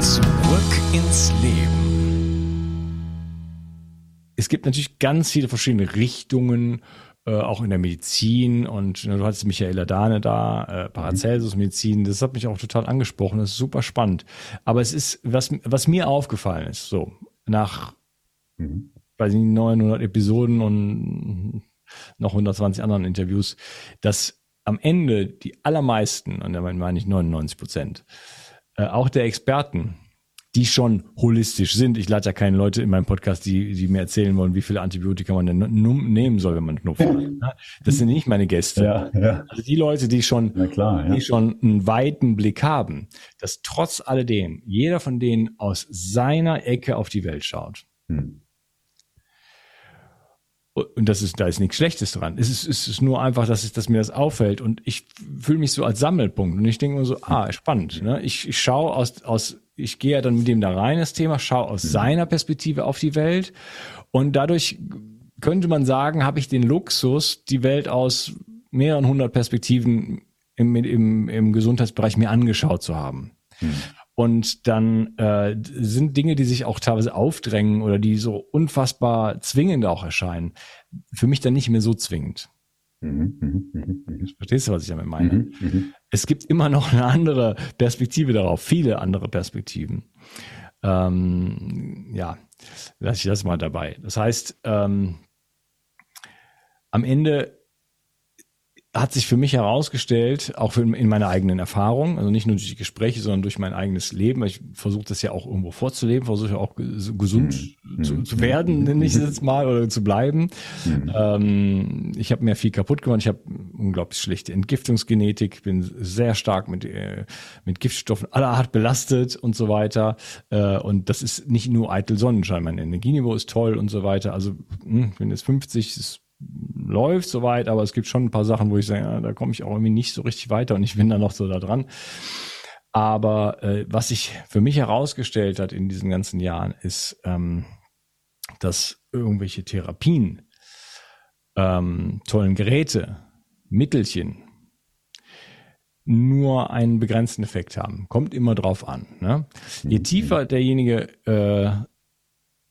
Zurück ins Leben. Es gibt natürlich ganz viele verschiedene Richtungen äh, auch in der Medizin und ne, du hattest Michaela Dahne da, äh, Paracelsus-Medizin, das hat mich auch total angesprochen, das ist super spannend. Aber es ist, was, was mir aufgefallen ist, so, nach, mhm. weiß nicht, 900 Episoden und noch 120 anderen Interviews, dass am Ende die allermeisten, und damit meine ich 99 Prozent, äh, auch der Experten, die schon holistisch sind. Ich lade ja keine Leute in meinem Podcast, die, die mir erzählen wollen, wie viele Antibiotika man denn nehmen soll, wenn man Schnupfen hat. Ne? Das sind nicht meine Gäste. Ja, ja. Also die Leute, die schon, klar, ja. die schon einen weiten Blick haben, dass trotz alledem jeder von denen aus seiner Ecke auf die Welt schaut. Hm. Und das ist, da ist nichts Schlechtes dran. Es ist, es ist nur einfach, dass, es, dass mir das auffällt und ich fühle mich so als Sammelpunkt und ich denke mir so, ah, spannend. Ne? Ich, ich schaue aus, aus ich gehe ja dann mit dem da rein, das Thema, schaue aus mhm. seiner Perspektive auf die Welt und dadurch könnte man sagen, habe ich den Luxus, die Welt aus mehreren hundert Perspektiven im, im, im Gesundheitsbereich mir angeschaut zu haben. Mhm. Und dann äh, sind Dinge, die sich auch teilweise aufdrängen oder die so unfassbar zwingend auch erscheinen, für mich dann nicht mehr so zwingend. Mhm, mhm, mhm. Verstehst du, was ich damit meine? Mhm, es gibt immer noch eine andere Perspektive darauf, viele andere Perspektiven. Ähm, ja, lasse ich das mal dabei. Das heißt, ähm, am Ende hat sich für mich herausgestellt, auch für, in meiner eigenen Erfahrung, also nicht nur durch die Gespräche, sondern durch mein eigenes Leben. Ich versuche das ja auch irgendwo vorzuleben, versuche auch gesund mhm. zu, zu, werden, nenne ich es jetzt mal, oder zu bleiben. Mhm. Ähm, ich habe mir viel kaputt gemacht. Ich habe unglaublich schlechte Entgiftungsgenetik, bin sehr stark mit, äh, mit Giftstoffen aller Art belastet und so weiter. Äh, und das ist nicht nur eitel Sonnenschein. Mein Energieniveau ist toll und so weiter. Also, mh, hm, ich bin jetzt 50, ist läuft soweit, aber es gibt schon ein paar Sachen, wo ich sage, ja, da komme ich auch irgendwie nicht so richtig weiter und ich bin da noch so da dran. Aber äh, was sich für mich herausgestellt hat in diesen ganzen Jahren, ist, ähm, dass irgendwelche Therapien, ähm, tollen Geräte, Mittelchen nur einen begrenzten Effekt haben. Kommt immer drauf an. Ne? Je mhm. tiefer derjenige äh,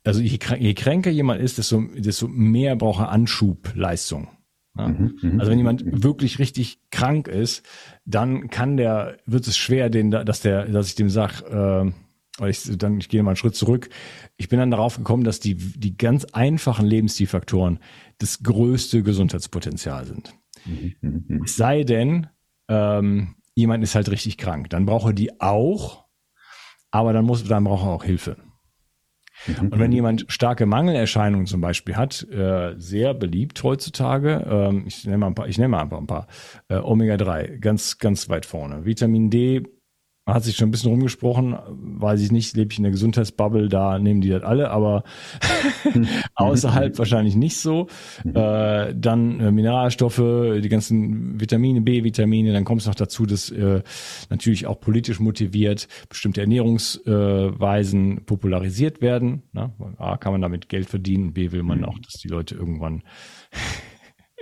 also je, je kränker jemand ist, desto, desto mehr braucht er Anschubleistung. Ja? Mhm, mhm, also wenn jemand mhm. wirklich richtig krank ist, dann kann der, wird es schwer, den, dass der, dass ich dem sag, äh, ich, dann, ich gehe mal einen Schritt zurück. Ich bin dann darauf gekommen, dass die, die ganz einfachen Lebensstilfaktoren das größte Gesundheitspotenzial sind. Mhm, es sei denn, ähm, jemand ist halt richtig krank. Dann braucht er die auch, aber dann muss, dann braucht er auch Hilfe. Mhm. Und wenn jemand starke Mangelerscheinungen zum Beispiel hat, äh, sehr beliebt heutzutage, ähm, ich nenne mal ein paar, ich nenne mal einfach ein paar, äh, Omega-3, ganz, ganz weit vorne. Vitamin D hat sich schon ein bisschen rumgesprochen, weiß ich nicht, lebe ich in der Gesundheitsbubble, da nehmen die das alle, aber außerhalb wahrscheinlich nicht so. Mhm. Äh, dann äh, Mineralstoffe, die ganzen Vitamine, B-Vitamine, dann kommt es noch dazu, dass äh, natürlich auch politisch motiviert bestimmte Ernährungsweisen popularisiert werden. Ne? A, kann man damit Geld verdienen, B, will man mhm. auch, dass die Leute irgendwann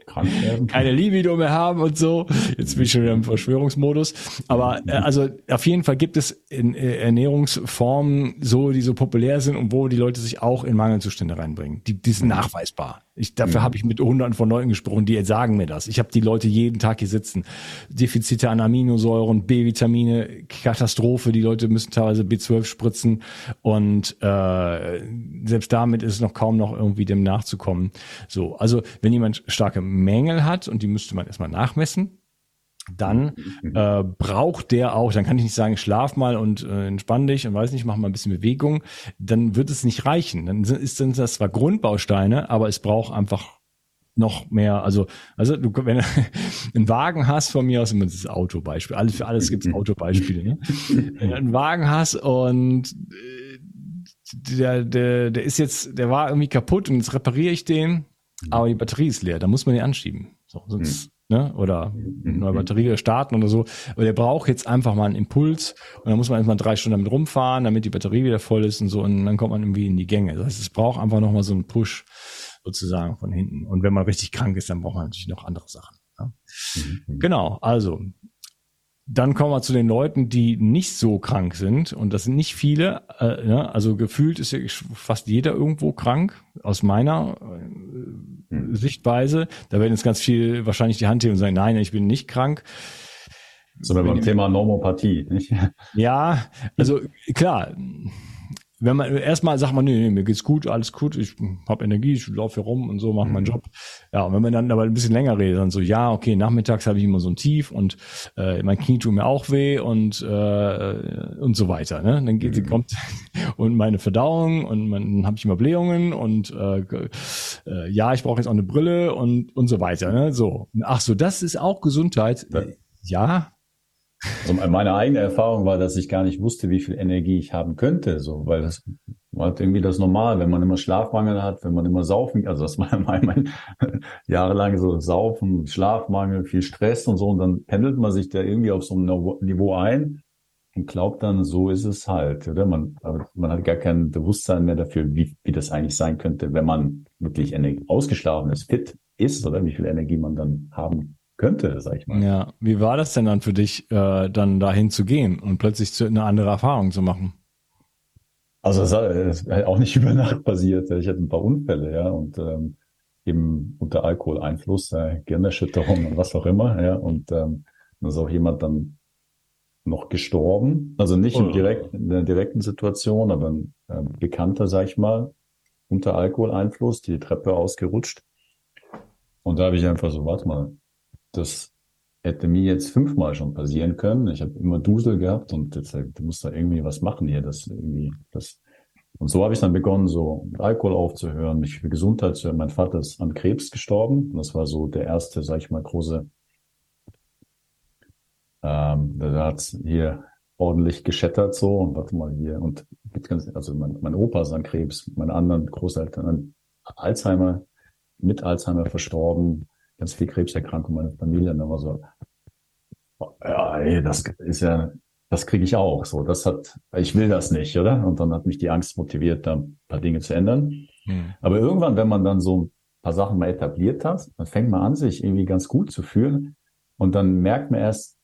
krank werden. Keine Libido mehr haben und so. Jetzt bin ich schon wieder im Verschwörungsmodus. Aber äh, also auf jeden Fall gibt es in, äh, Ernährungsformen so, die so populär sind und wo die Leute sich auch in Mangelzustände reinbringen. Die, die sind nachweisbar. Ich, dafür mhm. habe ich mit hunderten von Leuten gesprochen, die sagen mir das. Ich habe die Leute jeden Tag hier sitzen. Defizite an Aminosäuren, B-Vitamine, Katastrophe. Die Leute müssen teilweise B12 spritzen und äh, selbst damit ist es noch kaum noch irgendwie dem nachzukommen. So, also wenn jemand starke Mängel hat und die müsste man erstmal nachmessen, dann mhm. äh, braucht der auch, dann kann ich nicht sagen, schlaf mal und äh, entspann dich und weiß nicht, mach mal ein bisschen Bewegung, dann wird es nicht reichen. Dann ist sind das zwar Grundbausteine, aber es braucht einfach noch mehr, also, also du, wenn du einen Wagen hast von mir aus, das ist Autobeispiel, alles für alles gibt's Autobeispiele, ne? Wenn du einen Wagen hast und äh, der, der, der ist jetzt, der war irgendwie kaputt und jetzt repariere ich den, aber die Batterie ist leer, da muss man den anschieben. So, sonst, ne? oder eine neue Batterie starten oder so. Aber der braucht jetzt einfach mal einen Impuls und dann muss man erstmal drei Stunden damit rumfahren, damit die Batterie wieder voll ist und so und dann kommt man irgendwie in die Gänge. Das heißt, es braucht einfach nochmal so einen Push sozusagen von hinten. Und wenn man richtig krank ist, dann braucht man natürlich noch andere Sachen. Ja? Mhm. Genau, also dann kommen wir zu den Leuten, die nicht so krank sind. Und das sind nicht viele. Äh, ja, also gefühlt ist ja fast jeder irgendwo krank, aus meiner äh, hm. Sichtweise. Da werden jetzt ganz viel wahrscheinlich die Hand heben und sagen, nein, ich bin nicht krank. Sondern beim Thema Normopathie. Nicht? Ja, also klar, wenn man erstmal sagt man, nee, nee, mir geht's gut, alles gut, ich habe Energie, ich laufe hier rum und so, mache mhm. meinen Job. Ja, und wenn man dann aber ein bisschen länger redet, dann so, ja, okay, nachmittags habe ich immer so ein Tief und äh, mein Knie tut mir auch weh und äh, und so weiter. Ne? Dann geht, mhm. kommt und meine Verdauung und dann habe ich immer Blähungen und äh, äh, ja, ich brauche jetzt auch eine Brille und und so weiter. Ne? So, ach so, das ist auch Gesundheit. Ja, also meine eigene Erfahrung war, dass ich gar nicht wusste, wie viel Energie ich haben könnte, so, weil das war halt irgendwie das Normal, wenn man immer Schlafmangel hat, wenn man immer saufen, also das war mein, mein jahrelang so Saufen, Schlafmangel, viel Stress und so, und dann pendelt man sich da irgendwie auf so einem Niveau ein und glaubt dann, so ist es halt, oder? Man, man hat gar kein Bewusstsein mehr dafür, wie, wie das eigentlich sein könnte, wenn man wirklich ausgeschlafen ist, fit ist, oder wie viel Energie man dann haben könnte, sag ich mal. Ja, wie war das denn dann für dich, äh, dann dahin zu gehen und plötzlich zu, eine andere Erfahrung zu machen? Also es ist auch nicht über Nacht passiert. Ich hatte ein paar Unfälle, ja, und ähm, eben unter Alkoholeinfluss, äh, Gehirnerschütterung und was auch immer, ja, und ähm, da ist auch jemand dann noch gestorben, also nicht oh. im direkt, in der direkten Situation, aber ein äh, Bekannter, sag ich mal, unter Alkoholeinfluss, die Treppe ausgerutscht. Und da habe ich einfach so, warte mal, das hätte mir jetzt fünfmal schon passieren können. Ich habe immer Dusel gehabt und jetzt, du musst da irgendwie was machen hier, das irgendwie, das. Und so habe ich dann begonnen, so mit Alkohol aufzuhören, mich für Gesundheit zu hören. Mein Vater ist an Krebs gestorben. Das war so der erste, sag ich mal, große, ähm, da hat hier ordentlich geschettert so und warte mal hier und also mein, mein Opa ist an Krebs, meine anderen Großeltern an Alzheimer, mit Alzheimer verstorben ganz viel Krebserkrankung meine Familie. Und dann war so, ja, ey, das ist ja, das kriege ich auch. So, das hat, ich will das nicht, oder? Und dann hat mich die Angst motiviert, da ein paar Dinge zu ändern. Hm. Aber irgendwann, wenn man dann so ein paar Sachen mal etabliert hat, dann fängt man an, sich irgendwie ganz gut zu fühlen. Und dann merkt man erst,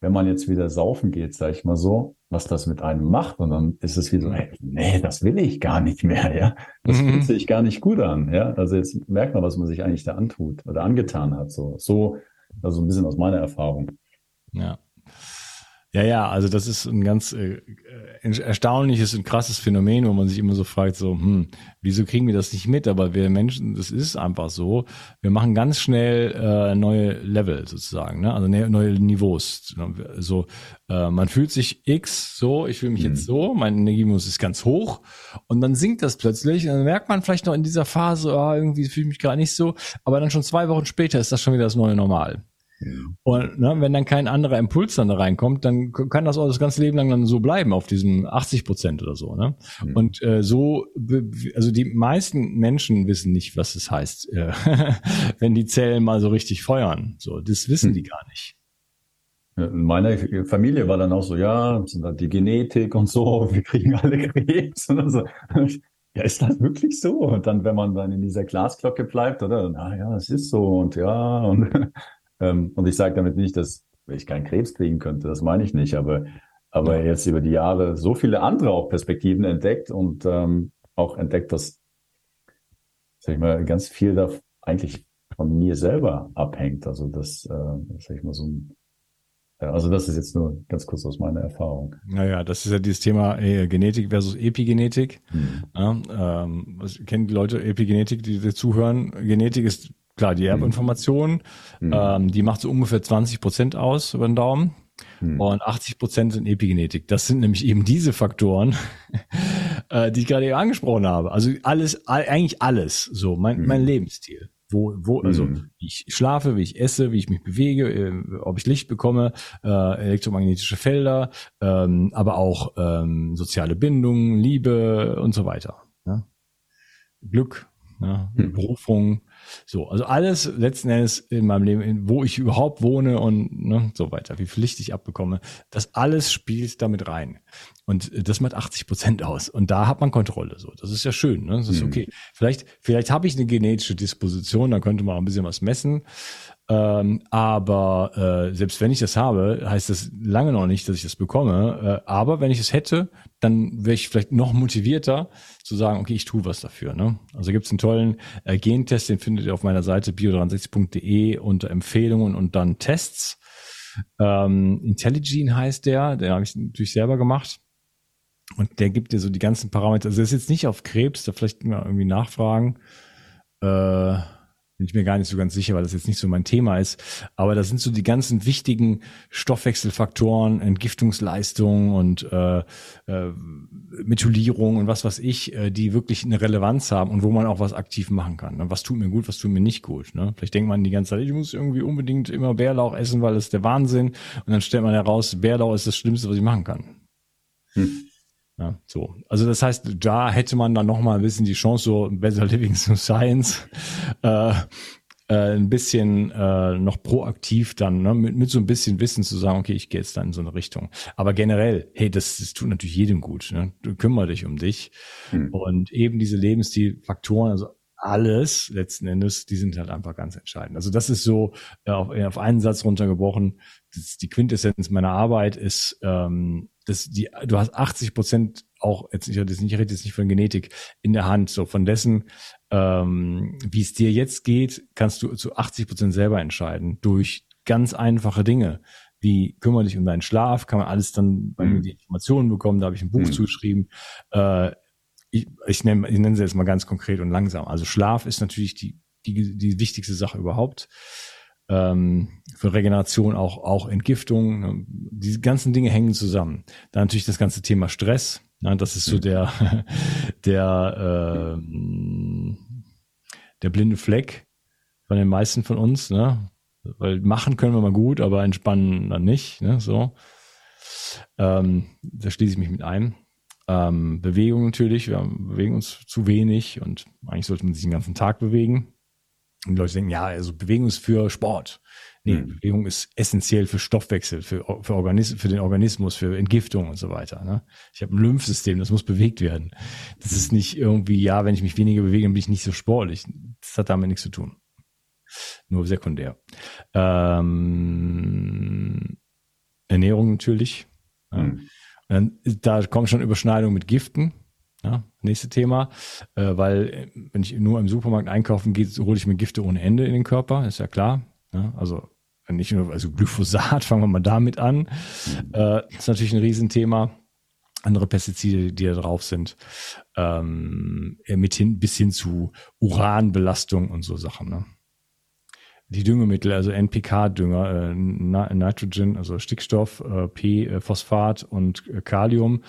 wenn man jetzt wieder saufen geht, sag ich mal so, was das mit einem macht. Und dann ist es wie so, hey, nee, das will ich gar nicht mehr, ja. Das mhm. fühlt sich gar nicht gut an, ja. Also jetzt merkt man, was man sich eigentlich da antut oder angetan hat. So, so, also ein bisschen aus meiner Erfahrung. Ja. Ja, ja, also das ist ein ganz äh, äh, erstaunliches und krasses Phänomen, wo man sich immer so fragt, so, hm, wieso kriegen wir das nicht mit? Aber wir Menschen, das ist einfach so. Wir machen ganz schnell äh, neue Level sozusagen, ne? also ne, neue Niveaus. So, äh, man fühlt sich X so, ich fühle mich mhm. jetzt so, mein Energiemus ist ganz hoch und dann sinkt das plötzlich und dann merkt man vielleicht noch in dieser Phase, ah, irgendwie fühle ich mich gerade nicht so, aber dann schon zwei Wochen später ist das schon wieder das neue Normal. Und ne, wenn dann kein anderer Impuls dann da reinkommt, dann kann das auch das ganze Leben lang dann so bleiben auf diesen 80 Prozent oder so. Ne? Mhm. Und äh, so, also die meisten Menschen wissen nicht, was es heißt, äh, wenn die Zellen mal so richtig feuern. So, das wissen mhm. die gar nicht. In meiner Familie war dann auch so, ja, sind halt die Genetik und so, wir kriegen alle Krebs und so. Ja, ist das wirklich so? Und dann, wenn man dann in dieser Glasglocke bleibt, oder? Na ja, es ist so und ja und und ich sage damit nicht, dass ich keinen Krebs kriegen könnte, das meine ich nicht, aber, aber ja. jetzt über die Jahre so viele andere auch Perspektiven entdeckt und ähm, auch entdeckt, dass, sag ich mal, ganz viel da eigentlich von mir selber abhängt. Also das, äh, sag ich mal, so ein also das ist jetzt nur ganz kurz aus meiner Erfahrung. Naja, das ist ja dieses Thema äh, Genetik versus Epigenetik. Hm. Ja, ähm, was kennen die Leute Epigenetik, die, die zuhören? Genetik ist Klar, die Erbinformation, mhm. ähm, die macht so ungefähr 20 Prozent aus über den Daumen. Mhm. Und 80 Prozent sind Epigenetik. Das sind nämlich eben diese Faktoren, äh, die ich gerade eben angesprochen habe. Also alles, eigentlich alles, so mein, mhm. mein Lebensstil. Wo, wo, also mhm. wie ich schlafe, wie ich esse, wie ich mich bewege, äh, ob ich Licht bekomme, äh, elektromagnetische Felder, ähm, aber auch ähm, soziale Bindungen, Liebe und so weiter. Ja? Glück, ja? Mhm. Berufung, so, also alles letzten Endes in meinem Leben, wo ich überhaupt wohne und ne, so weiter, wie Pflicht ich abbekomme, das alles spielt damit rein. Und das macht 80 Prozent aus. Und da hat man Kontrolle. So, das ist ja schön. Ne? Das ist mhm. okay. Vielleicht, vielleicht habe ich eine genetische Disposition, da könnte man auch ein bisschen was messen. Ähm, aber äh, selbst wenn ich das habe, heißt das lange noch nicht, dass ich das bekomme. Äh, aber wenn ich es hätte, dann wäre ich vielleicht noch motivierter zu sagen, okay, ich tue was dafür. Ne? Also gibt es einen tollen äh, Gentest, den findet ihr auf meiner Seite bio63.de unter Empfehlungen und dann Tests. Ähm, Intelligene heißt der, den habe ich natürlich selber gemacht. Und der gibt dir so die ganzen Parameter. Also das ist jetzt nicht auf Krebs, da vielleicht mal irgendwie nachfragen. Äh, bin ich mir gar nicht so ganz sicher, weil das jetzt nicht so mein Thema ist. Aber das sind so die ganzen wichtigen Stoffwechselfaktoren, Entgiftungsleistung und äh, äh, Methylierung und was weiß ich, äh, die wirklich eine Relevanz haben und wo man auch was aktiv machen kann. Ne? Was tut mir gut, was tut mir nicht gut. Ne? Vielleicht denkt man die ganze Zeit, ich muss irgendwie unbedingt immer Bärlauch essen, weil das ist der Wahnsinn. Und dann stellt man heraus, Bärlauch ist das Schlimmste, was ich machen kann. Hm. Ja, so. Also das heißt, da hätte man dann nochmal ein bisschen die Chance, so Better Living through Science, äh, äh, ein bisschen äh, noch proaktiv dann, ne, mit, mit so ein bisschen Wissen zu sagen, okay, ich gehe jetzt dann in so eine Richtung. Aber generell, hey, das, das tut natürlich jedem gut. Ne? Du kümmer dich um dich. Hm. Und eben diese Lebensstilfaktoren, also alles letzten Endes, die sind halt einfach ganz entscheidend. Also das ist so äh, auf, auf einen Satz runtergebrochen. Das, die Quintessenz meiner Arbeit ist, ähm, dass die, du hast 80 Prozent auch, jetzt, ich, jetzt nicht, ich rede jetzt nicht von Genetik, in der Hand. So von dessen, ähm, wie es dir jetzt geht, kannst du zu 80 Prozent selber entscheiden. Durch ganz einfache Dinge. Wie kümmere dich um deinen Schlaf, kann man alles dann bei mir mhm. die Informationen bekommen, da habe ich ein Buch mhm. zugeschrieben. Äh, ich, ich nenne ich nenne sie jetzt mal ganz konkret und langsam. Also Schlaf ist natürlich die, die, die wichtigste Sache überhaupt ähm, für Regeneration auch, auch Entgiftung. Ne? Diese ganzen Dinge hängen zusammen. Dann natürlich das ganze Thema Stress. Ne? Das ist so der, der, äh, der blinde Fleck von den meisten von uns. Ne? Weil machen können wir mal gut, aber entspannen dann nicht. Ne? So. Ähm, da schließe ich mich mit ein. Ähm, Bewegung natürlich, wir bewegen uns zu wenig und eigentlich sollte man sich den ganzen Tag bewegen. Und die Leute denken, ja, also Bewegung ist für Sport. Nee, mhm. Bewegung ist essentiell für Stoffwechsel, für, für, Organismus, für den Organismus, für Entgiftung und so weiter. Ne? Ich habe ein Lymphsystem, das muss bewegt werden. Das ist nicht irgendwie, ja, wenn ich mich weniger bewege, dann bin ich nicht so sportlich. Das hat damit nichts zu tun. Nur sekundär. Ähm, Ernährung natürlich. Mhm. Dann, da kommen schon Überschneidungen mit Giften. Ja, nächste Thema, äh, weil äh, wenn ich nur im Supermarkt einkaufen gehe, hole ich mir Gifte ohne Ende in den Körper, ist ja klar. Ja, also nicht nur, also Glyphosat, fangen wir mal damit an, äh, ist natürlich ein Riesenthema. Andere Pestizide, die da drauf sind, ähm, mit hin, bis hin zu Uranbelastung und so Sachen. Ne? Die Düngemittel, also NPK-Dünger, äh, Nitrogen, also Stickstoff, äh, P, äh, Phosphat und äh, Kalium.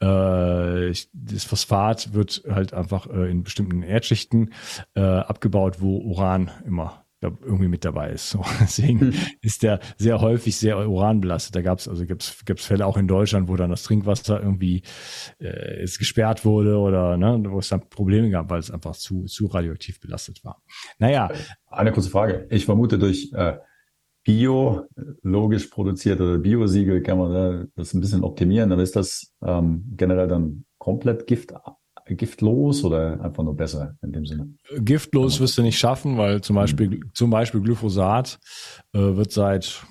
Äh, das Phosphat wird halt einfach äh, in bestimmten Erdschichten abgebaut, wo Uran immer irgendwie mit dabei ist. So, deswegen hm. ist der sehr häufig sehr uranbelastet. Da gab es also gibt's, gibt's Fälle auch in Deutschland, wo dann das Trinkwasser irgendwie äh, ist gesperrt wurde oder ne, wo es dann Probleme gab, weil es einfach zu zu radioaktiv belastet war. Naja. Eine kurze Frage. Ich vermute durch äh, biologisch produziert oder Biosiegel kann man das ein bisschen optimieren, aber ist das ähm, generell dann komplett Gift giftlos oder einfach nur besser in dem Sinne? Giftlos wirst du nicht schaffen, weil zum Beispiel, mhm. zum Beispiel Glyphosat äh, wird seit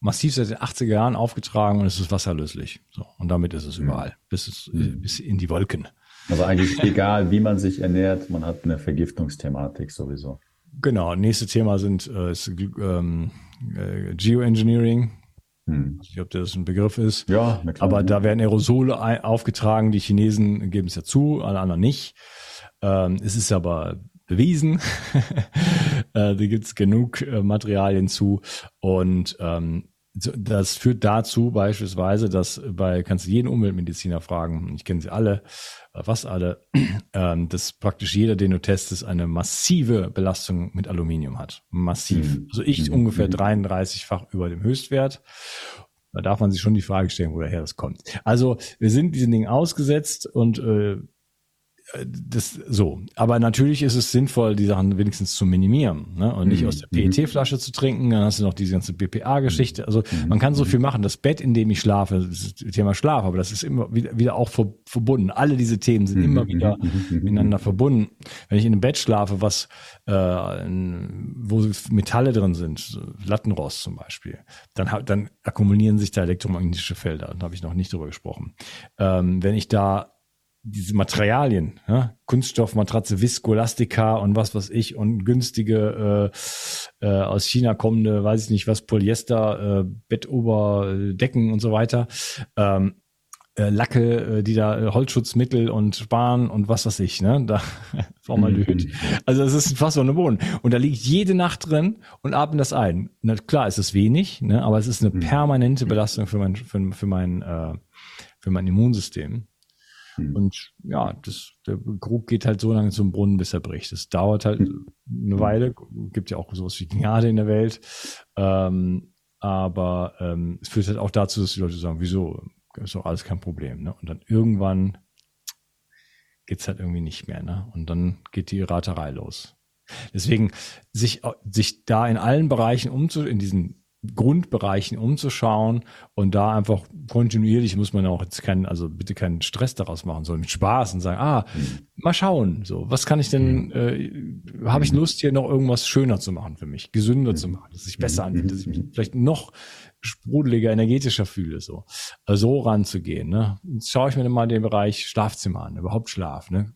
massiv seit den 80er Jahren aufgetragen und es ist wasserlöslich. So, und damit ist es mhm. überall, bis, es, mhm. bis in die Wolken. Also eigentlich egal, wie man sich ernährt, man hat eine Vergiftungsthematik sowieso. Genau, nächste Thema sind äh, ist, ähm, äh, Geoengineering, hm. Ich weiß nicht, ob das ein Begriff ist. Ja, klar, aber ja. da werden Aerosole aufgetragen. Die Chinesen geben es ja zu, alle anderen nicht. Ähm, es ist aber bewiesen. äh, da gibt es genug äh, Materialien zu. Und ähm, das führt dazu beispielsweise, dass bei, kannst du jeden Umweltmediziner fragen, ich kenne sie alle, äh, fast alle, ähm, dass praktisch jeder, den du testest, eine massive Belastung mit Aluminium hat. Massiv. Mhm. Also ich mhm. ungefähr 33-fach mhm. über dem Höchstwert. Da darf man sich schon die Frage stellen, woher das kommt. Also wir sind diesen Dingen ausgesetzt und äh, das so. Aber natürlich ist es sinnvoll, die Sachen wenigstens zu minimieren ne? und nicht mhm. aus der PET-Flasche zu trinken. Dann hast du noch diese ganze BPA-Geschichte. Also mhm. man kann so viel machen. Das Bett, in dem ich schlafe, das ist Thema Schlaf, aber das ist immer wieder, wieder auch ver verbunden. Alle diese Themen sind mhm. immer wieder mhm. miteinander verbunden. Wenn ich in einem Bett schlafe, was äh, wo Metalle drin sind, Lattenrost zum Beispiel, dann, dann akkumulieren sich da elektromagnetische Felder. Da habe ich noch nicht drüber gesprochen. Ähm, wenn ich da diese Materialien, ja? Kunststoffmatratze, Viskolastika und was weiß ich und günstige äh, äh, aus China kommende, weiß ich nicht was, Polyester, äh, Bettoberdecken und so weiter, ähm, äh, Lacke, äh, die da äh, Holzschutzmittel und Sparen und was weiß ich, ne? Da Formaldehyd. Mhm. Also es ist fast so eine Boden. Und da liegt jede Nacht drin und atmet das ein. Na, klar, es ist wenig, ne? aber es ist eine mhm. permanente Belastung für mein, für, für mein, äh, für mein Immunsystem. Mhm. Und ja, das, der Krug geht halt so lange zum Brunnen, bis er bricht. Es dauert halt mhm. eine Weile. Gibt ja auch sowas wie Gnade in der Welt. Ähm, aber ähm, es führt halt auch dazu, dass die Leute sagen, wieso, ist doch alles kein Problem. Ne? Und dann irgendwann geht's halt irgendwie nicht mehr. Ne? Und dann geht die Raterei los. Deswegen sich, sich da in allen Bereichen umzu, in diesen Grundbereichen umzuschauen und da einfach kontinuierlich muss man auch jetzt keinen, also bitte keinen Stress daraus machen, sondern mit Spaß und sagen, ah, mhm. mal schauen, so, was kann ich denn, mhm. äh, habe ich mhm. Lust hier noch irgendwas schöner zu machen für mich, gesünder zu machen, dass ich besser anfühlt, dass ich mich vielleicht noch sprudeliger, energetischer fühle, so, so ranzugehen, ne. Jetzt schaue ich mir mal den Bereich Schlafzimmer an, überhaupt Schlaf, ne.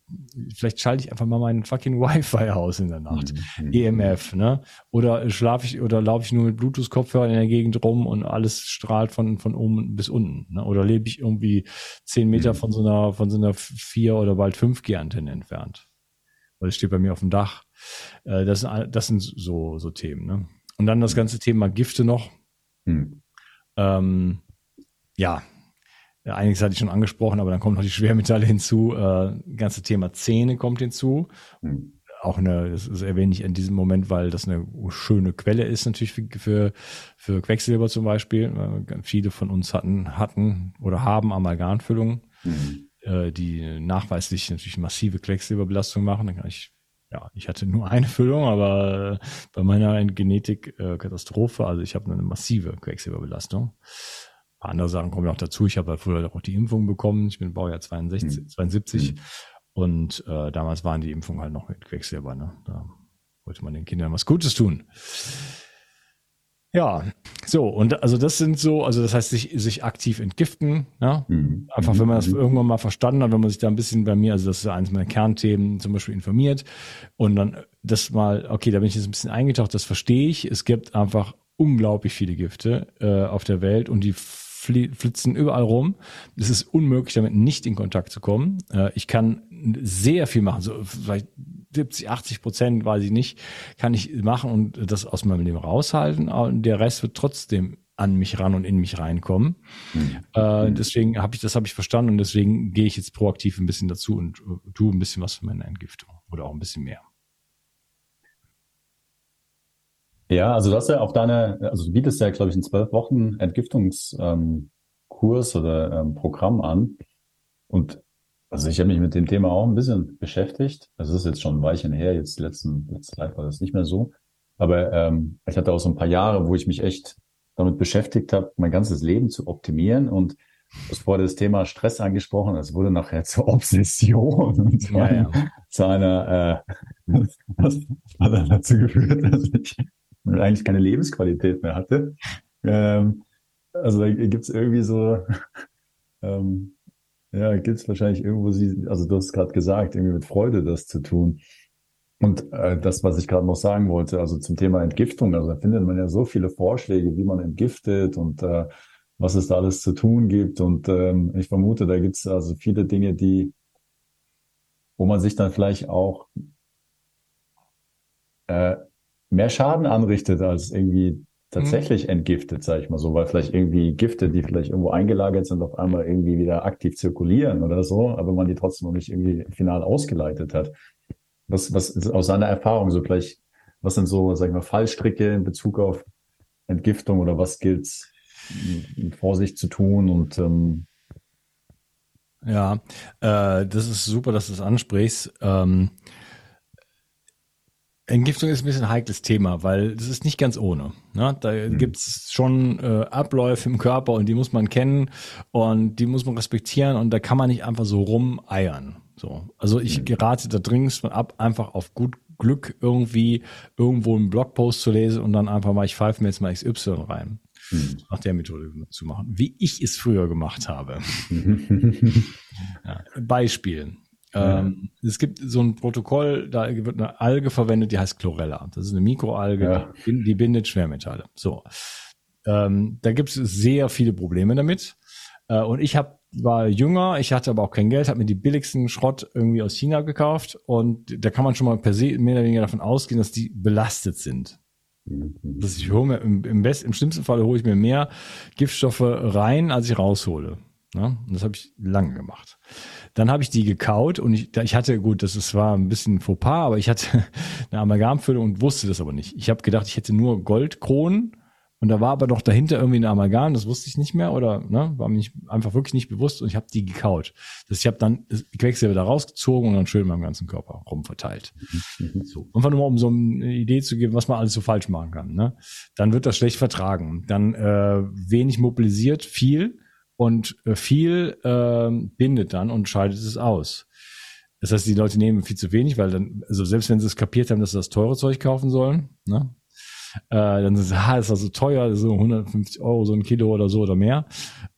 Vielleicht schalte ich einfach mal meinen fucking Wi-Fi aus in der Nacht, mhm. EMF, ne. Oder schlafe ich, oder laufe ich nur mit Bluetooth-Kopfhörern in der Gegend rum und alles strahlt von, von oben bis unten, ne. Oder lebe ich irgendwie zehn Meter mhm. von so einer, von so einer vier oder bald 5G-Antenne entfernt. Weil es steht bei mir auf dem Dach. Äh, das, das sind so, so Themen, ne. Und dann das ganze Thema Gifte noch. Hm. Ähm, ja, einiges hatte ich schon angesprochen, aber dann kommen noch die Schwermetalle hinzu. Äh, ganze Thema Zähne kommt hinzu. Hm. Auch eine, das, das erwähne ich in diesem Moment, weil das eine schöne Quelle ist natürlich für, für, für Quecksilber zum Beispiel. Äh, viele von uns hatten, hatten oder haben Amalgamfüllungen, hm. äh, die nachweislich natürlich massive Quecksilberbelastung machen. Dann kann ich ja, ich hatte nur eine Füllung, aber äh, bei meiner Genetik-Katastrophe, also ich habe eine massive Quecksilberbelastung. Ein paar andere Sachen kommen auch dazu. Ich habe halt früher auch die Impfung bekommen. Ich bin Baujahr 62, mhm. 72 mhm. und äh, damals waren die Impfungen halt noch mit Quecksilber. Ne? Da wollte man den Kindern was Gutes tun. Ja, So, und also das sind so, also das heißt, sich, sich aktiv entgiften, ja. Mhm. Einfach, wenn man das mhm. irgendwann mal verstanden hat, wenn man sich da ein bisschen bei mir, also das ist eines meiner Kernthemen, zum Beispiel informiert und dann das mal, okay, da bin ich jetzt ein bisschen eingetaucht, das verstehe ich. Es gibt einfach unglaublich viele Gifte äh, auf der Welt und die flitzen überall rum. Es ist unmöglich, damit nicht in Kontakt zu kommen. Äh, ich kann sehr viel machen, so vielleicht 70, 80 Prozent, weiß ich nicht, kann ich machen und das aus meinem Leben raushalten. Und der Rest wird trotzdem an mich ran und in mich reinkommen. Mhm. Äh, deswegen habe ich das habe ich verstanden und deswegen gehe ich jetzt proaktiv ein bisschen dazu und äh, tue ein bisschen was für meine Entgiftung oder auch ein bisschen mehr. Ja, also du hast ja auf deine, also du bietest ja, glaube ich, in zwölf Wochen Entgiftungskurs ähm, oder ähm, Programm an. Und also ich habe mich mit dem Thema auch ein bisschen beschäftigt. Also es ist jetzt schon ein Weilchen her, jetzt letzten, letzte Zeit war das nicht mehr so. Aber ähm, ich hatte auch so ein paar Jahre, wo ich mich echt damit beschäftigt habe, mein ganzes Leben zu optimieren. Und hast vorher das Thema Stress angesprochen, das wurde nachher zur Obsession und ja, ja. zu einer, äh, das hat dann dazu geführt, dass ich eigentlich keine Lebensqualität mehr hatte. Ähm, also da gibt es irgendwie so, ähm, ja, gibt es wahrscheinlich irgendwo also du hast gerade gesagt, irgendwie mit Freude das zu tun. Und äh, das, was ich gerade noch sagen wollte, also zum Thema Entgiftung, also da findet man ja so viele Vorschläge, wie man entgiftet und äh, was es da alles zu tun gibt. Und ähm, ich vermute, da gibt es also viele Dinge, die, wo man sich dann vielleicht auch äh, mehr Schaden anrichtet, als irgendwie tatsächlich mhm. entgiftet, sage ich mal so, weil vielleicht irgendwie Gifte, die vielleicht irgendwo eingelagert sind, auf einmal irgendwie wieder aktiv zirkulieren oder so, aber man die trotzdem noch nicht irgendwie final ausgeleitet hat. Was, was ist aus seiner Erfahrung so vielleicht, was sind so, sag ich mal, Fallstricke in Bezug auf Entgiftung oder was gilt mit Vorsicht zu tun und ähm, ja, äh, das ist super, dass du es ansprichst. Ähm, Entgiftung ist ein bisschen ein heikles Thema, weil das ist nicht ganz ohne. Ne? Da mhm. gibt's schon äh, Abläufe im Körper und die muss man kennen und die muss man respektieren und da kann man nicht einfach so rumeiern. So. Also ich mhm. gerate da dringend ab, einfach auf gut Glück irgendwie irgendwo einen Blogpost zu lesen und dann einfach mal, ich pfeife mir jetzt mal XY rein. Mhm. Nach der Methode zu machen, wie ich es früher gemacht habe. ja, Beispiel. Ähm, Es gibt so ein Protokoll, da wird eine Alge verwendet, die heißt Chlorella. Das ist eine Mikroalge, ja. die, bindet Schwermetalle. So, ähm, da gibt es sehr viele Probleme damit. Äh, und ich hab, war jünger, ich hatte aber auch kein Geld, habe mir die billigsten Schrott irgendwie aus China gekauft und da kann man schon mal per se mehr oder weniger davon ausgehen, dass die belastet sind. Mhm. Dass ich hole mir im, im, best, im schlimmsten Fall hole ich mir mehr Giftstoffe rein, als ich raushole. Ja, und das habe ich lange gemacht. Dann habe ich die gekaut und ich, ich hatte, gut, das ist, war ein bisschen Fauxpas, aber ich hatte eine Amalgamfüllung und wusste das aber nicht. Ich habe gedacht, ich hätte nur Goldkronen und da war aber doch dahinter irgendwie ein Amalgam, das wusste ich nicht mehr oder ne, war mir nicht, einfach wirklich nicht bewusst und ich habe die gekaut. Das, ich habe dann Quecksilber da rausgezogen und dann schön in meinem ganzen Körper rumverteilt. Mhm. So. Einfach nur mal, um so eine Idee zu geben, was man alles so falsch machen kann. Ne? Dann wird das schlecht vertragen. Dann äh, wenig mobilisiert, viel und äh, viel äh, bindet dann und scheidet es aus. Das heißt, die Leute nehmen viel zu wenig, weil dann, also selbst wenn sie es kapiert haben, dass sie das teure Zeug kaufen sollen, ne? Äh, dann sind sie, ah, ist das so teuer, so 150 Euro so ein Kilo oder so oder mehr.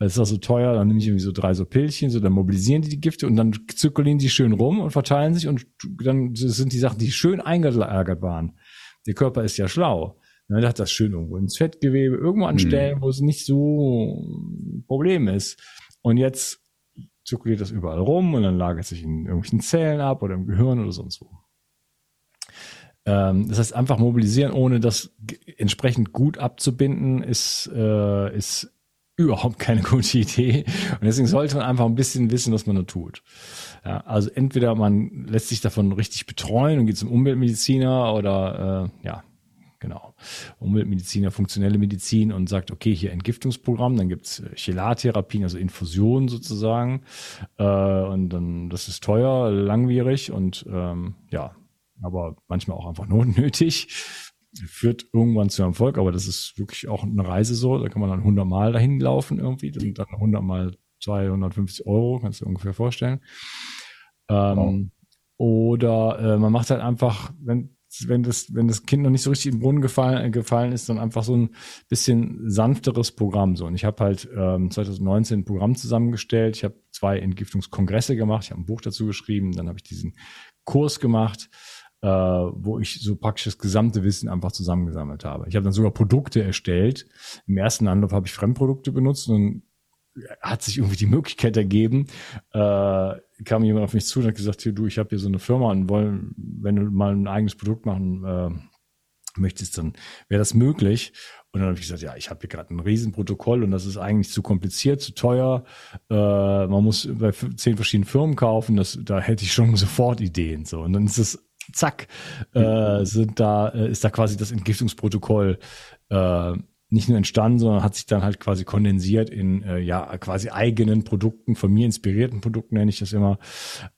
Ist das so teuer, dann nehme ich irgendwie so drei so Pillchen, so dann mobilisieren die die Gifte und dann zirkulieren die schön rum und verteilen sich und dann sind die Sachen, die schön eingelagert waren. Der Körper ist ja schlau. Ne, hat das schön irgendwo ins Fettgewebe, irgendwo an mhm. Stellen, wo es nicht so ein Problem ist. Und jetzt zirkuliert das überall rum und dann lagert sich in irgendwelchen Zellen ab oder im Gehirn oder sonst wo. Ähm, das heißt, einfach mobilisieren, ohne das entsprechend gut abzubinden, ist, äh, ist überhaupt keine gute Idee. Und deswegen sollte man einfach ein bisschen wissen, was man da tut. Ja, also entweder man lässt sich davon richtig betreuen und geht zum Umweltmediziner oder äh, ja, genau. Umweltmediziner, funktionelle Medizin und sagt, okay, hier Entgiftungsprogramm, dann gibt's äh, Chelartherapien, also Infusionen sozusagen. Äh, und dann, das ist teuer, langwierig und ähm, ja, aber manchmal auch einfach notnötig. Führt irgendwann zu Erfolg, aber das ist wirklich auch eine Reise so. Da kann man dann 100 Mal dahin laufen irgendwie. Das sind dann 100 Mal 250 Euro, kannst du dir ungefähr vorstellen. Ähm, wow. Oder äh, man macht halt einfach, wenn wenn das, wenn das Kind noch nicht so richtig im Brunnen gefallen, gefallen ist, dann einfach so ein bisschen sanfteres Programm. So. Und ich habe halt ähm, 2019 ein Programm zusammengestellt. Ich habe zwei Entgiftungskongresse gemacht. Ich habe ein Buch dazu geschrieben. Dann habe ich diesen Kurs gemacht, äh, wo ich so praktisch das gesamte Wissen einfach zusammengesammelt habe. Ich habe dann sogar Produkte erstellt. Im ersten Anlauf habe ich Fremdprodukte benutzt und hat sich irgendwie die Möglichkeit ergeben, äh, kam jemand auf mich zu und hat gesagt, hier, du, ich habe hier so eine Firma und wollen, wenn du mal ein eigenes Produkt machen äh, möchtest, dann wäre das möglich. Und dann habe ich gesagt, ja, ich habe hier gerade ein Riesenprotokoll und das ist eigentlich zu kompliziert, zu teuer. Äh, man muss bei zehn verschiedenen Firmen kaufen, das, da hätte ich schon sofort Ideen. So. Und dann ist es, zack, äh, sind da, äh, ist da quasi das Entgiftungsprotokoll äh, nicht nur entstanden, sondern hat sich dann halt quasi kondensiert in äh, ja quasi eigenen Produkten, von mir inspirierten Produkten nenne ich das immer,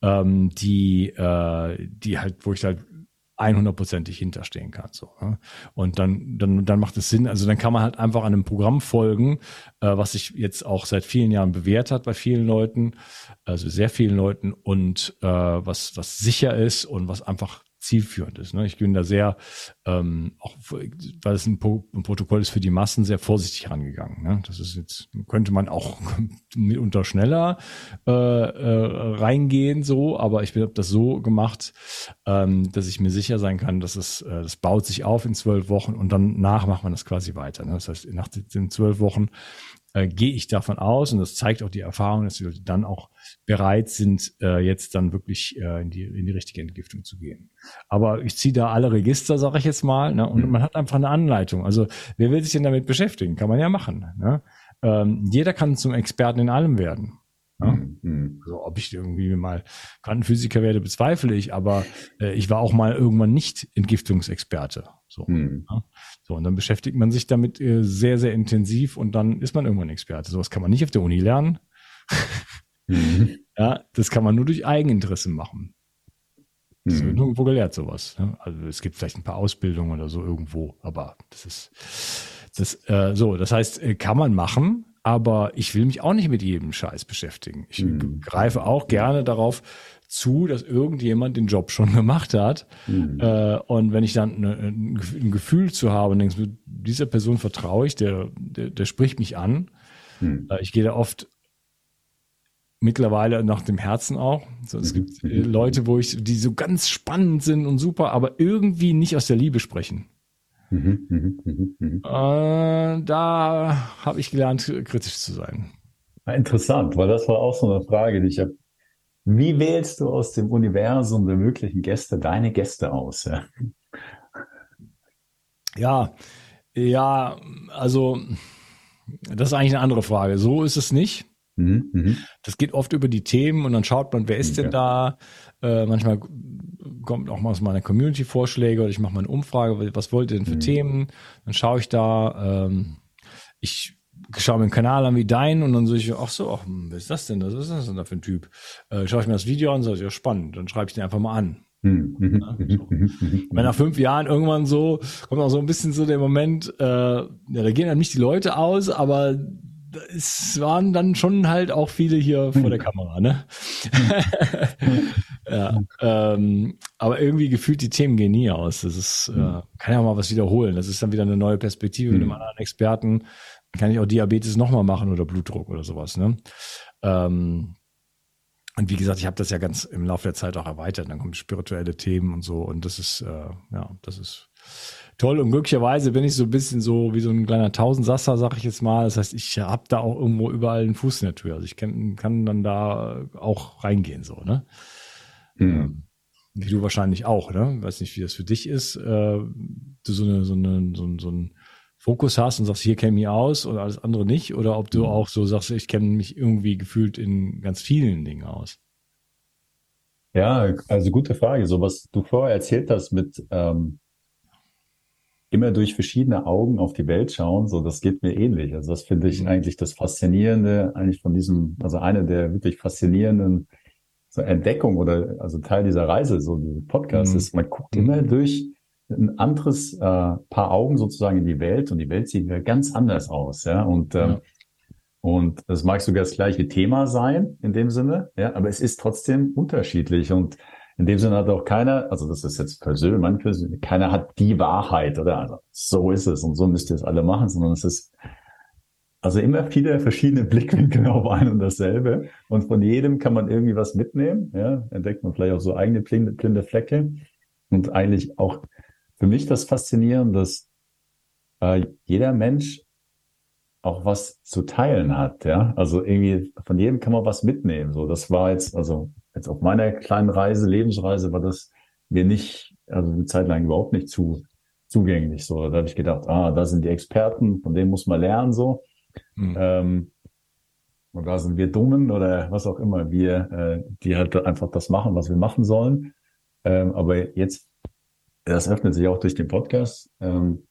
ähm, die äh, die halt, wo ich halt 100%ig hinterstehen kann. So, ne? Und dann, dann, dann macht es Sinn. Also dann kann man halt einfach einem Programm folgen, äh, was sich jetzt auch seit vielen Jahren bewährt hat bei vielen Leuten, also sehr vielen Leuten und äh, was, was sicher ist und was einfach zielführend ist. Ne? Ich bin da sehr, ähm, auch weil es ein, Pro ein, Protokoll ist für die Massen, sehr vorsichtig rangegangen. Ne? Das ist jetzt, könnte man auch mitunter schneller äh, äh, reingehen, so, aber ich habe das so gemacht, ähm, dass ich mir sicher sein kann, dass es, äh, das baut sich auf in zwölf Wochen und dann nach macht man das quasi weiter. Ne? Das heißt, nach den zwölf Wochen äh, gehe ich davon aus, und das zeigt auch die Erfahrung, dass die Leute dann auch bereit sind, äh, jetzt dann wirklich äh, in, die, in die richtige Entgiftung zu gehen. Aber ich ziehe da alle Register, sage ich jetzt mal, ne, und mhm. man hat einfach eine Anleitung. Also wer will sich denn damit beschäftigen? Kann man ja machen. Ne? Ähm, jeder kann zum Experten in allem werden. Ja? Mhm. Also, ob ich irgendwie mal Quantenphysiker werde, bezweifle ich, aber äh, ich war auch mal irgendwann nicht Entgiftungsexperte. So, mhm. ja? So und dann beschäftigt man sich damit äh, sehr, sehr intensiv und dann ist man irgendwann Experte. Sowas kann man nicht auf der Uni lernen. mhm. Ja, das kann man nur durch Eigeninteresse machen. Das wird mhm. nirgendwo gelehrt, sowas. Ne? Also es gibt vielleicht ein paar Ausbildungen oder so irgendwo, aber das ist das äh, so. Das heißt, äh, kann man machen, aber ich will mich auch nicht mit jedem Scheiß beschäftigen. Ich mhm. greife auch gerne darauf zu, dass irgendjemand den Job schon gemacht hat. Mhm. Äh, und wenn ich dann eine, ein Gefühl zu habe und denke, dieser Person vertraue ich, der, der, der spricht mich an. Mhm. Äh, ich gehe da oft mittlerweile nach dem Herzen auch. So, es mhm. gibt äh, Leute, wo ich, die so ganz spannend sind und super, aber irgendwie nicht aus der Liebe sprechen. Mhm, mhm, mhm, äh, da habe ich gelernt, kritisch zu sein. Interessant, weil das war auch so eine Frage, die ich habe. Wie wählst du aus dem Universum der möglichen Gäste deine Gäste aus? Ja, ja, ja also das ist eigentlich eine andere Frage. So ist es nicht. Mhm, das geht oft über die Themen und dann schaut man, wer ist denn da? Äh, manchmal kommt auch mal aus meiner Community Vorschläge oder ich mache mal eine Umfrage, was wollt ihr denn für mhm. Themen? Dann schaue ich da, ähm, ich schaue mir einen Kanal an wie dein und dann sage ich, ach so, ach, wer ist das denn? Was ist das denn da für ein Typ? Äh, schaue ich mir das Video an und sage, ja, spannend, dann schreibe ich den einfach mal an. Mhm. Ja, so. Wenn nach fünf Jahren irgendwann so, kommt auch so ein bisschen so der Moment, äh, ja, da gehen dann nicht die Leute aus, aber es waren dann schon halt auch viele hier vor der Kamera, ne? ja, ähm, aber irgendwie gefühlt die Themen gehen nie aus. Das ist, äh, hm. kann ja mal was wiederholen. Das ist dann wieder eine neue Perspektive mit einem hm. anderen Experten. Kann ich auch Diabetes nochmal machen oder Blutdruck oder sowas, ne? Ähm, und wie gesagt, ich habe das ja ganz im Laufe der Zeit auch erweitert. Dann kommen spirituelle Themen und so. Und das ist, äh, ja, das ist toll. Und glücklicherweise bin ich so ein bisschen so wie so ein kleiner Tausendsasser, sag ich jetzt mal. Das heißt, ich habe da auch irgendwo überall einen Fuß in der Tür. Also ich kann, kann dann da auch reingehen, so, ne? Mhm. Wie du wahrscheinlich auch, ne? Weiß nicht, wie das für dich ist. Äh, so eine, so eine, so, so ein Fokus hast und sagst, hier kenne ich mich aus und alles andere nicht, oder ob du mhm. auch so sagst, ich kenne mich irgendwie gefühlt in ganz vielen Dingen aus. Ja, also gute Frage. So was du vorher erzählt hast mit ähm, immer durch verschiedene Augen auf die Welt schauen, so das geht mir ähnlich. Also das finde ich mhm. eigentlich das Faszinierende, eigentlich von diesem, also eine der wirklich faszinierenden so Entdeckung oder also Teil dieser Reise, so dieses Podcast mhm. ist, man guckt immer durch ein anderes äh, Paar Augen sozusagen in die Welt und die Welt sieht wieder ganz anders aus, ja. Und ähm, ja. und das mag sogar das gleiche Thema sein in dem Sinne, ja, aber es ist trotzdem unterschiedlich und in dem Sinne hat auch keiner, also das ist jetzt persönlich, keiner hat die Wahrheit, oder? Also so ist es und so müsst ihr es alle machen, sondern es ist also immer viele verschiedene Blickwinkel auf ein und dasselbe. Und von jedem kann man irgendwie was mitnehmen. Ja, entdeckt man vielleicht auch so eigene blinde, blinde Flecke. Und eigentlich auch für mich das Faszinierende, dass äh, jeder Mensch auch was zu teilen hat. Ja, also irgendwie von jedem kann man was mitnehmen. So, das war jetzt, also jetzt auf meiner kleinen Reise, Lebensreise, war das mir nicht, also eine Zeit lang überhaupt nicht zu zugänglich. So, da habe ich gedacht, ah, da sind die Experten, von denen muss man lernen. So, Mhm. Ähm, und da sind wir Dummen oder was auch immer, wir, äh, die halt einfach das machen, was wir machen sollen. Ähm, aber jetzt, das öffnet sich auch durch den Podcast. Ähm,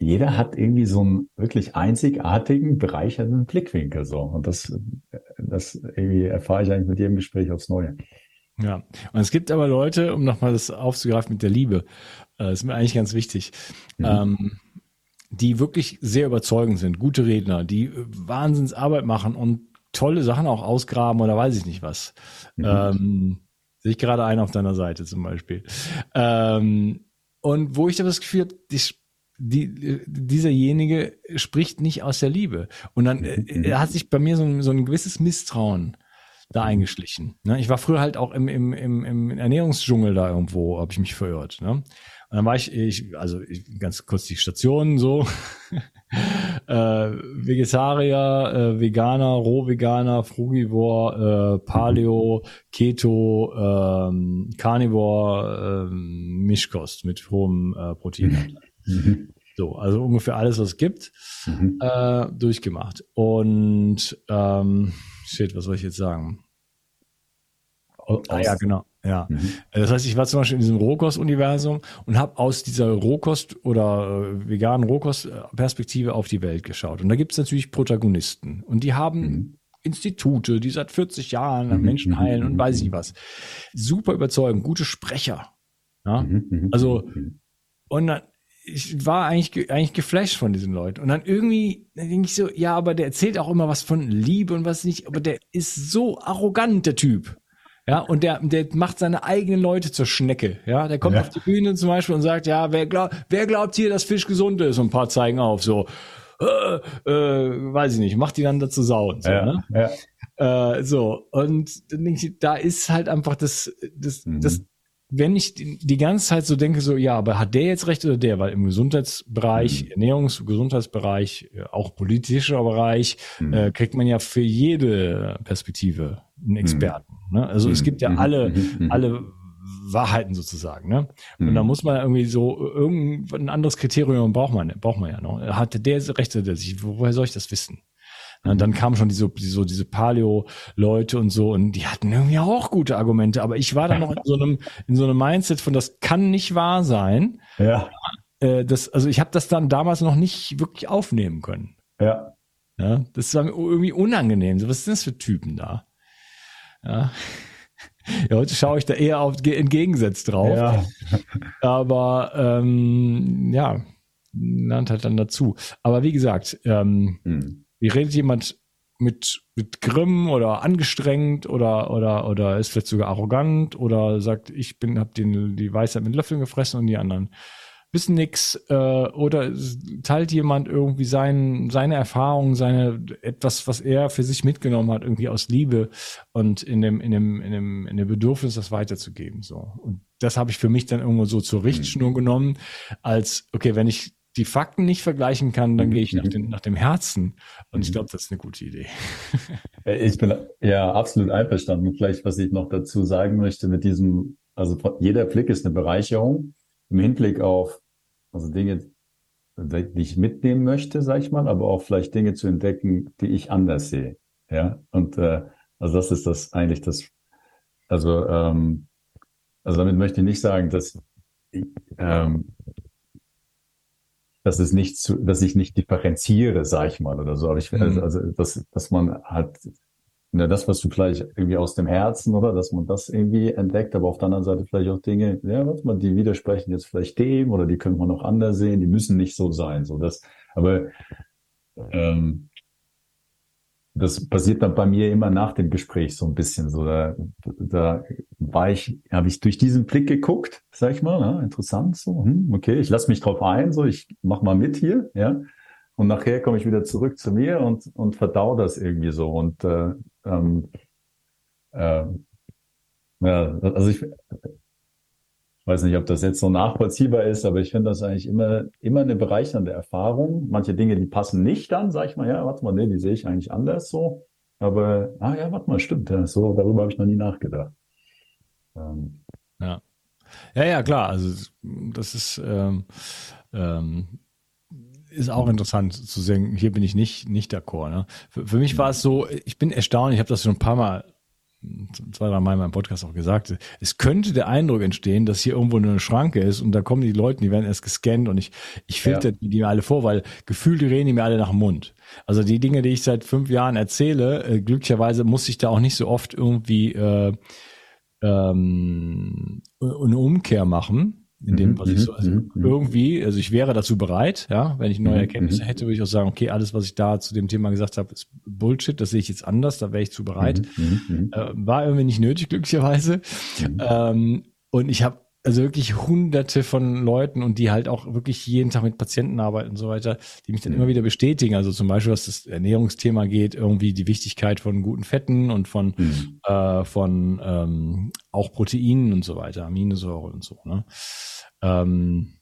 jeder hat irgendwie so einen wirklich einzigartigen, bereichernden Blickwinkel so. Und das, das irgendwie erfahre ich eigentlich mit jedem Gespräch aufs Neue. Ja, und es gibt aber Leute, um nochmal das aufzugreifen mit der Liebe, äh, das ist mir eigentlich ganz wichtig. Mhm. Ähm, die wirklich sehr überzeugend sind, gute Redner, die äh, Wahnsinnsarbeit machen und tolle Sachen auch ausgraben oder weiß ich nicht was. Mhm. Ähm, sehe ich gerade einen auf deiner Seite zum Beispiel. Ähm, und wo ich das Gefühl habe, die, die, dieserjenige spricht nicht aus der Liebe. Und dann mhm. äh, hat sich bei mir so ein, so ein gewisses Misstrauen da eingeschlichen. Ne? Ich war früher halt auch im, im, im, im Ernährungsdschungel da irgendwo, habe ich mich verirrt. Ne? Und dann war ich, ich also ich, ganz kurz die Stationen so. Äh, Vegetarier, äh, Veganer, Rohveganer, Frugivore, äh, Paleo, Keto, ähm, Carnivore, ähm, Mischkost mit hohem äh, Proteinanteil. Mhm. So, also ungefähr alles, was es gibt, mhm. äh, durchgemacht. Und ähm, shit, was soll ich jetzt sagen? ah, ja, genau. Ja. Mhm. Das heißt, ich war zum Beispiel in diesem Rohkost-Universum und habe aus dieser Rohkost- oder äh, veganen Rohkost-Perspektive auf die Welt geschaut. Und da gibt es natürlich Protagonisten. Und die haben mhm. Institute, die seit 40 Jahren mhm. Menschen mhm. heilen und weiß ich was. Super überzeugend, gute Sprecher. Ja? Mhm. Mhm. Also, und dann, ich war eigentlich, eigentlich geflasht von diesen Leuten. Und dann irgendwie, dann denke ich so, ja, aber der erzählt auch immer was von Liebe und was nicht, aber der ist so arrogant, der Typ. Ja, und der, der macht seine eigenen Leute zur Schnecke. Ja, der kommt ja. auf die Bühne zum Beispiel und sagt, ja, wer, glaub, wer glaubt hier, dass Fisch gesund ist? Und ein paar zeigen auf, so, äh, äh, weiß ich nicht, macht die dann dazu sauen. So, ja, ne? ja. Äh, so, und da ist halt einfach das, das, mhm. das, wenn ich die, die ganze Zeit so denke, so, ja, aber hat der jetzt recht oder der? Weil im Gesundheitsbereich, mhm. Ernährungs-, Gesundheitsbereich, äh, auch politischer Bereich, mhm. äh, kriegt man ja für jede Perspektive einen mhm. Experten. Ne? Also es mhm. gibt ja mhm. alle, alle Wahrheiten sozusagen. Ne? Und da muss man irgendwie so irgendein anderes Kriterium braucht man, braucht man ja noch. Hatte der recht oder der sich? Woher soll ich das wissen? Und dann kamen schon diese, so diese Paleo-Leute und so und die hatten irgendwie auch gute Argumente, aber ich war da noch in so einem, in so einem Mindset von, das kann nicht wahr sein. Ja. Äh, das, also ich habe das dann damals noch nicht wirklich aufnehmen können. Ja. Ja, das war irgendwie unangenehm. So, was sind das für Typen da? Ja. Ja, heute schaue ich da eher auf entgegensetzt drauf. Ja. Aber ähm, ja, lernt halt dann dazu. Aber wie gesagt, ähm, hm. wie redet jemand mit, mit Grimm oder angestrengt oder, oder, oder ist vielleicht sogar arrogant oder sagt, ich bin, hab den, die Weisheit mit Löffeln gefressen und die anderen wissen nix äh, oder teilt jemand irgendwie sein, seine Erfahrungen, seine etwas, was er für sich mitgenommen hat, irgendwie aus Liebe und in dem in dem in dem in dem Bedürfnis, das weiterzugeben so. Und das habe ich für mich dann irgendwo so zur Richtschnur genommen, als okay, wenn ich die Fakten nicht vergleichen kann, dann gehe ich nach, mhm. dem, nach dem Herzen. Und ich mhm. glaube, das ist eine gute Idee. ich bin ja absolut einverstanden. Vielleicht, was ich noch dazu sagen möchte mit diesem, also jeder Blick ist eine Bereicherung im Hinblick auf also Dinge, die ich mitnehmen möchte, sag ich mal, aber auch vielleicht Dinge zu entdecken, die ich anders sehe. Ja, und äh, also das ist das eigentlich das, also ähm, also damit möchte ich nicht sagen, dass ich, ähm, dass es nicht zu, dass ich nicht differenziere, sag ich mal, oder so. Aber ich, mhm. also, also dass, dass man halt ja, das, was du vielleicht irgendwie aus dem Herzen, oder, dass man das irgendwie entdeckt, aber auf der anderen Seite vielleicht auch Dinge, ja, warte mal, die widersprechen jetzt vielleicht dem oder die könnte man auch anders sehen, die müssen nicht so sein, so das, aber ähm, das passiert dann bei mir immer nach dem Gespräch so ein bisschen so. Da, da war ich, habe ich durch diesen Blick geguckt, sag ich mal, ja, interessant so, hm, okay, ich lasse mich drauf ein, so, ich mach mal mit hier, ja. Und nachher komme ich wieder zurück zu mir und, und verdau das irgendwie so. Und äh, ähm, äh, ja, also ich, weiß nicht, ob das jetzt so nachvollziehbar ist, aber ich finde das eigentlich immer, immer eine bereichernde Erfahrung. Manche Dinge, die passen nicht dann, sag ich mal, ja, warte mal, nee, die sehe ich eigentlich anders so. Aber, ah ja, warte mal, stimmt, ja, so, darüber habe ich noch nie nachgedacht. Ähm. Ja. Ja, ja, klar, also das ist, ähm, ähm, ist auch interessant zu sehen, hier bin ich nicht, nicht d'accord. Ne? Für, für mich war es so, ich bin erstaunt, ich habe das schon ein paar Mal zwei, drei Mal in meinem Podcast auch gesagt, es könnte der Eindruck entstehen, dass hier irgendwo eine Schranke ist und da kommen die Leute, die werden erst gescannt und ich, ich filter ja. die, die mir alle vor, weil gefühlt reden die mir alle nach dem Mund. Also die Dinge, die ich seit fünf Jahren erzähle, äh, glücklicherweise muss ich da auch nicht so oft irgendwie äh, ähm, eine Umkehr machen in dem, mhm, was ich so, also mhm, mhm. irgendwie, also ich wäre dazu bereit, ja, wenn ich neue Erkenntnisse hätte, würde ich auch sagen, okay, alles, was ich da zu dem Thema gesagt habe, ist Bullshit, das sehe ich jetzt anders, da wäre ich zu bereit. Äh, war irgendwie nicht nötig, glücklicherweise. Ähm, und ich habe also wirklich hunderte von Leuten und die halt auch wirklich jeden Tag mit Patienten arbeiten und so weiter, die mich dann immer wieder bestätigen. Also zum Beispiel, was das Ernährungsthema geht, irgendwie die Wichtigkeit von guten Fetten und von, mhm. äh, von ähm, auch Proteinen und so weiter, Aminosäure und so. Ne? Ähm,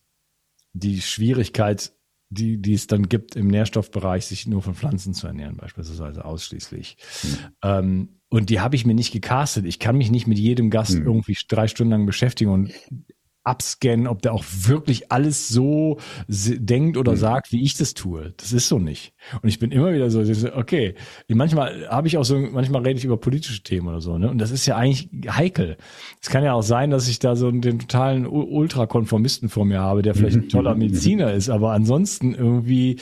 die Schwierigkeit, die, die es dann gibt im Nährstoffbereich, sich nur von Pflanzen zu ernähren, beispielsweise ausschließlich. Mhm. Ähm, und die habe ich mir nicht gecastet. Ich kann mich nicht mit jedem Gast mhm. irgendwie drei Stunden lang beschäftigen und abscannen, ob der auch wirklich alles so denkt oder mhm. sagt, wie ich das tue. Das ist so nicht. Und ich bin immer wieder so, okay, manchmal habe ich auch so, manchmal rede ich über politische Themen oder so, ne? Und das ist ja eigentlich heikel. Es kann ja auch sein, dass ich da so den totalen Ultrakonformisten vor mir habe, der vielleicht ein toller Mediziner ist, aber ansonsten irgendwie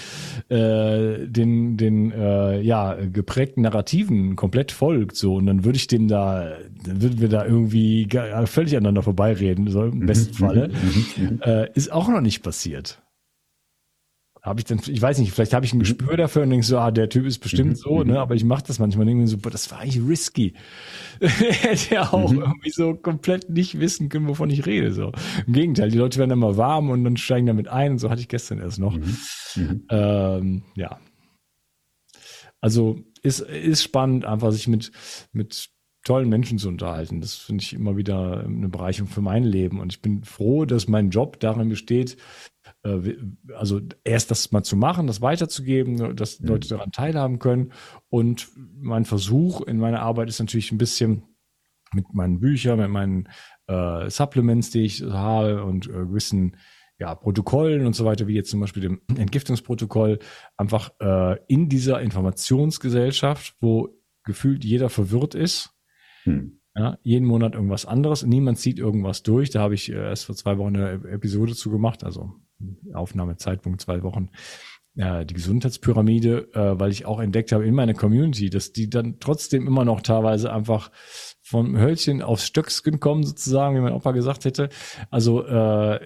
äh, den, den äh, ja, geprägten Narrativen komplett folgt. So, und dann würde ich dem da, dann würden wir da irgendwie völlig aneinander vorbeireden, so mhm. Falle. Mhm. äh, ist auch noch nicht passiert habe ich dann, ich weiß nicht, vielleicht habe ich ein mhm. Gespür dafür und denke so, ah, der Typ ist bestimmt mhm. so, ne? Mhm. Aber ich mache das manchmal irgendwie so, boah, das war eigentlich risky. Hätte ja auch mhm. irgendwie so komplett nicht wissen können, wovon ich rede. So. Im Gegenteil, die Leute werden immer warm und dann steigen damit ein und so hatte ich gestern erst noch. Mhm. Ähm, ja. Also ist, ist spannend, einfach sich mit, mit tollen Menschen zu unterhalten. Das finde ich immer wieder eine Bereicherung für mein Leben. Und ich bin froh, dass mein Job darin besteht, äh, also erst das mal zu machen, das weiterzugeben, dass mhm. Leute daran teilhaben können. Und mein Versuch in meiner Arbeit ist natürlich ein bisschen mit meinen Büchern, mit meinen äh, Supplements, die ich habe und äh, gewissen ja, Protokollen und so weiter, wie jetzt zum Beispiel dem Entgiftungsprotokoll, einfach äh, in dieser Informationsgesellschaft, wo gefühlt jeder verwirrt ist, hm. Ja, jeden Monat irgendwas anderes. Niemand zieht irgendwas durch. Da habe ich äh, erst vor zwei Wochen eine Episode zu gemacht, also Aufnahmezeitpunkt zwei Wochen, äh, die Gesundheitspyramide, äh, weil ich auch entdeckt habe in meiner Community, dass die dann trotzdem immer noch teilweise einfach vom Hölzchen aufs Stöcksken kommen, sozusagen, wie mein Opa gesagt hätte. Also äh,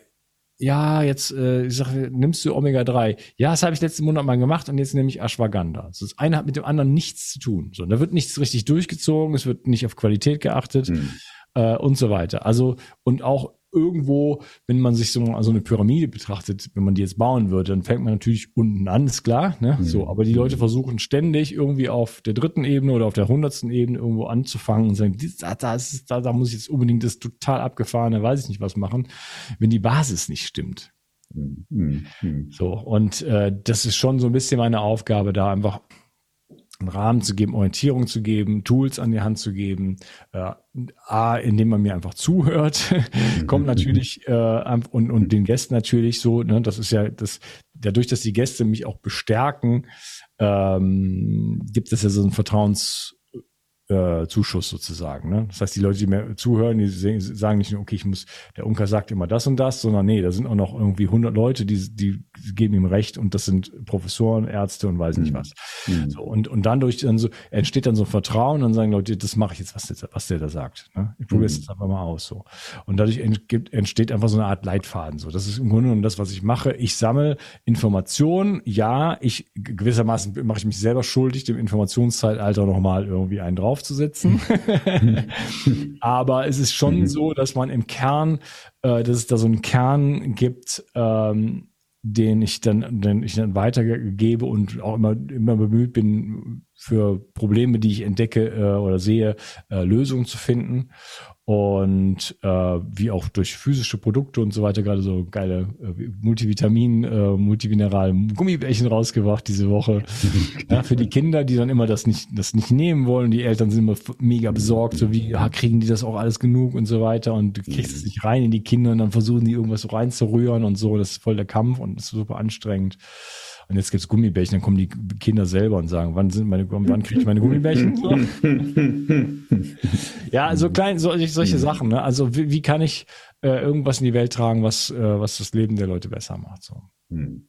ja, jetzt, äh, ich sage, nimmst du Omega-3? Ja, das habe ich letzten Monat mal gemacht und jetzt nehme ich Ashwagandha. Also das eine hat mit dem anderen nichts zu tun. So, da wird nichts richtig durchgezogen, es wird nicht auf Qualität geachtet mhm. äh, und so weiter. Also, und auch irgendwo, wenn man sich so, so eine Pyramide betrachtet, wenn man die jetzt bauen würde, dann fängt man natürlich unten an, ist klar. Ne? Mhm. So, aber die Leute mhm. versuchen ständig irgendwie auf der dritten Ebene oder auf der hundertsten Ebene irgendwo anzufangen und sagen, da, da, ist, da, da muss ich jetzt unbedingt das total abgefahrene, weiß ich nicht was machen, wenn die Basis nicht stimmt. Mhm. mhm. So, und äh, das ist schon so ein bisschen meine Aufgabe, da einfach einen Rahmen zu geben, Orientierung zu geben, Tools an die Hand zu geben, äh, A, indem man mir einfach zuhört, kommt mhm. natürlich äh, und, und den Gästen natürlich so, ne, das ist ja das, dadurch, dass die Gäste mich auch bestärken, ähm, gibt es ja so ein Vertrauens äh, Zuschuss sozusagen. Ne? Das heißt, die Leute, die mir zuhören, die sagen nicht nur, okay, ich muss, der Unker sagt immer das und das, sondern nee, da sind auch noch irgendwie 100 Leute, die, die geben ihm recht und das sind Professoren, Ärzte und weiß nicht mhm. was. Mhm. So, und, und dann durch dann so, entsteht dann so Vertrauen und dann sagen Leute, das mache ich jetzt, was der, was der da sagt. Ne? Ich probiere es mhm. jetzt einfach mal aus. so. Und dadurch entsteht einfach so eine Art Leitfaden. So, Das ist im Grunde genommen das, was ich mache. Ich sammle Informationen, ja, ich gewissermaßen mache ich mich selber schuldig, dem Informationszeitalter nochmal irgendwie einen drauf draufzusetzen. Aber es ist schon mhm. so, dass man im Kern, äh, dass es da so einen Kern gibt, ähm, den ich dann, den ich dann weitergebe und auch immer, immer bemüht bin, für Probleme, die ich entdecke äh, oder sehe, äh, Lösungen zu finden und äh, wie auch durch physische Produkte und so weiter gerade so geile äh, Multivitamin, äh, Multimineral Gummibärchen rausgebracht diese Woche. ja, für die Kinder, die dann immer das nicht, das nicht nehmen wollen. Die Eltern sind immer mega besorgt, so wie, ja, kriegen die das auch alles genug und so weiter und du kriegst es nicht rein in die Kinder und dann versuchen die irgendwas so reinzurühren und so. Das ist voll der Kampf und das ist super anstrengend. Und jetzt gibt's Gummibärchen, dann kommen die Kinder selber und sagen, wann sind meine, wann kriege ich meine Gummibärchen? So. ja, so klein, so, solche mhm. Sachen. Ne? Also wie, wie kann ich äh, irgendwas in die Welt tragen, was, äh, was das Leben der Leute besser macht? So. Mhm.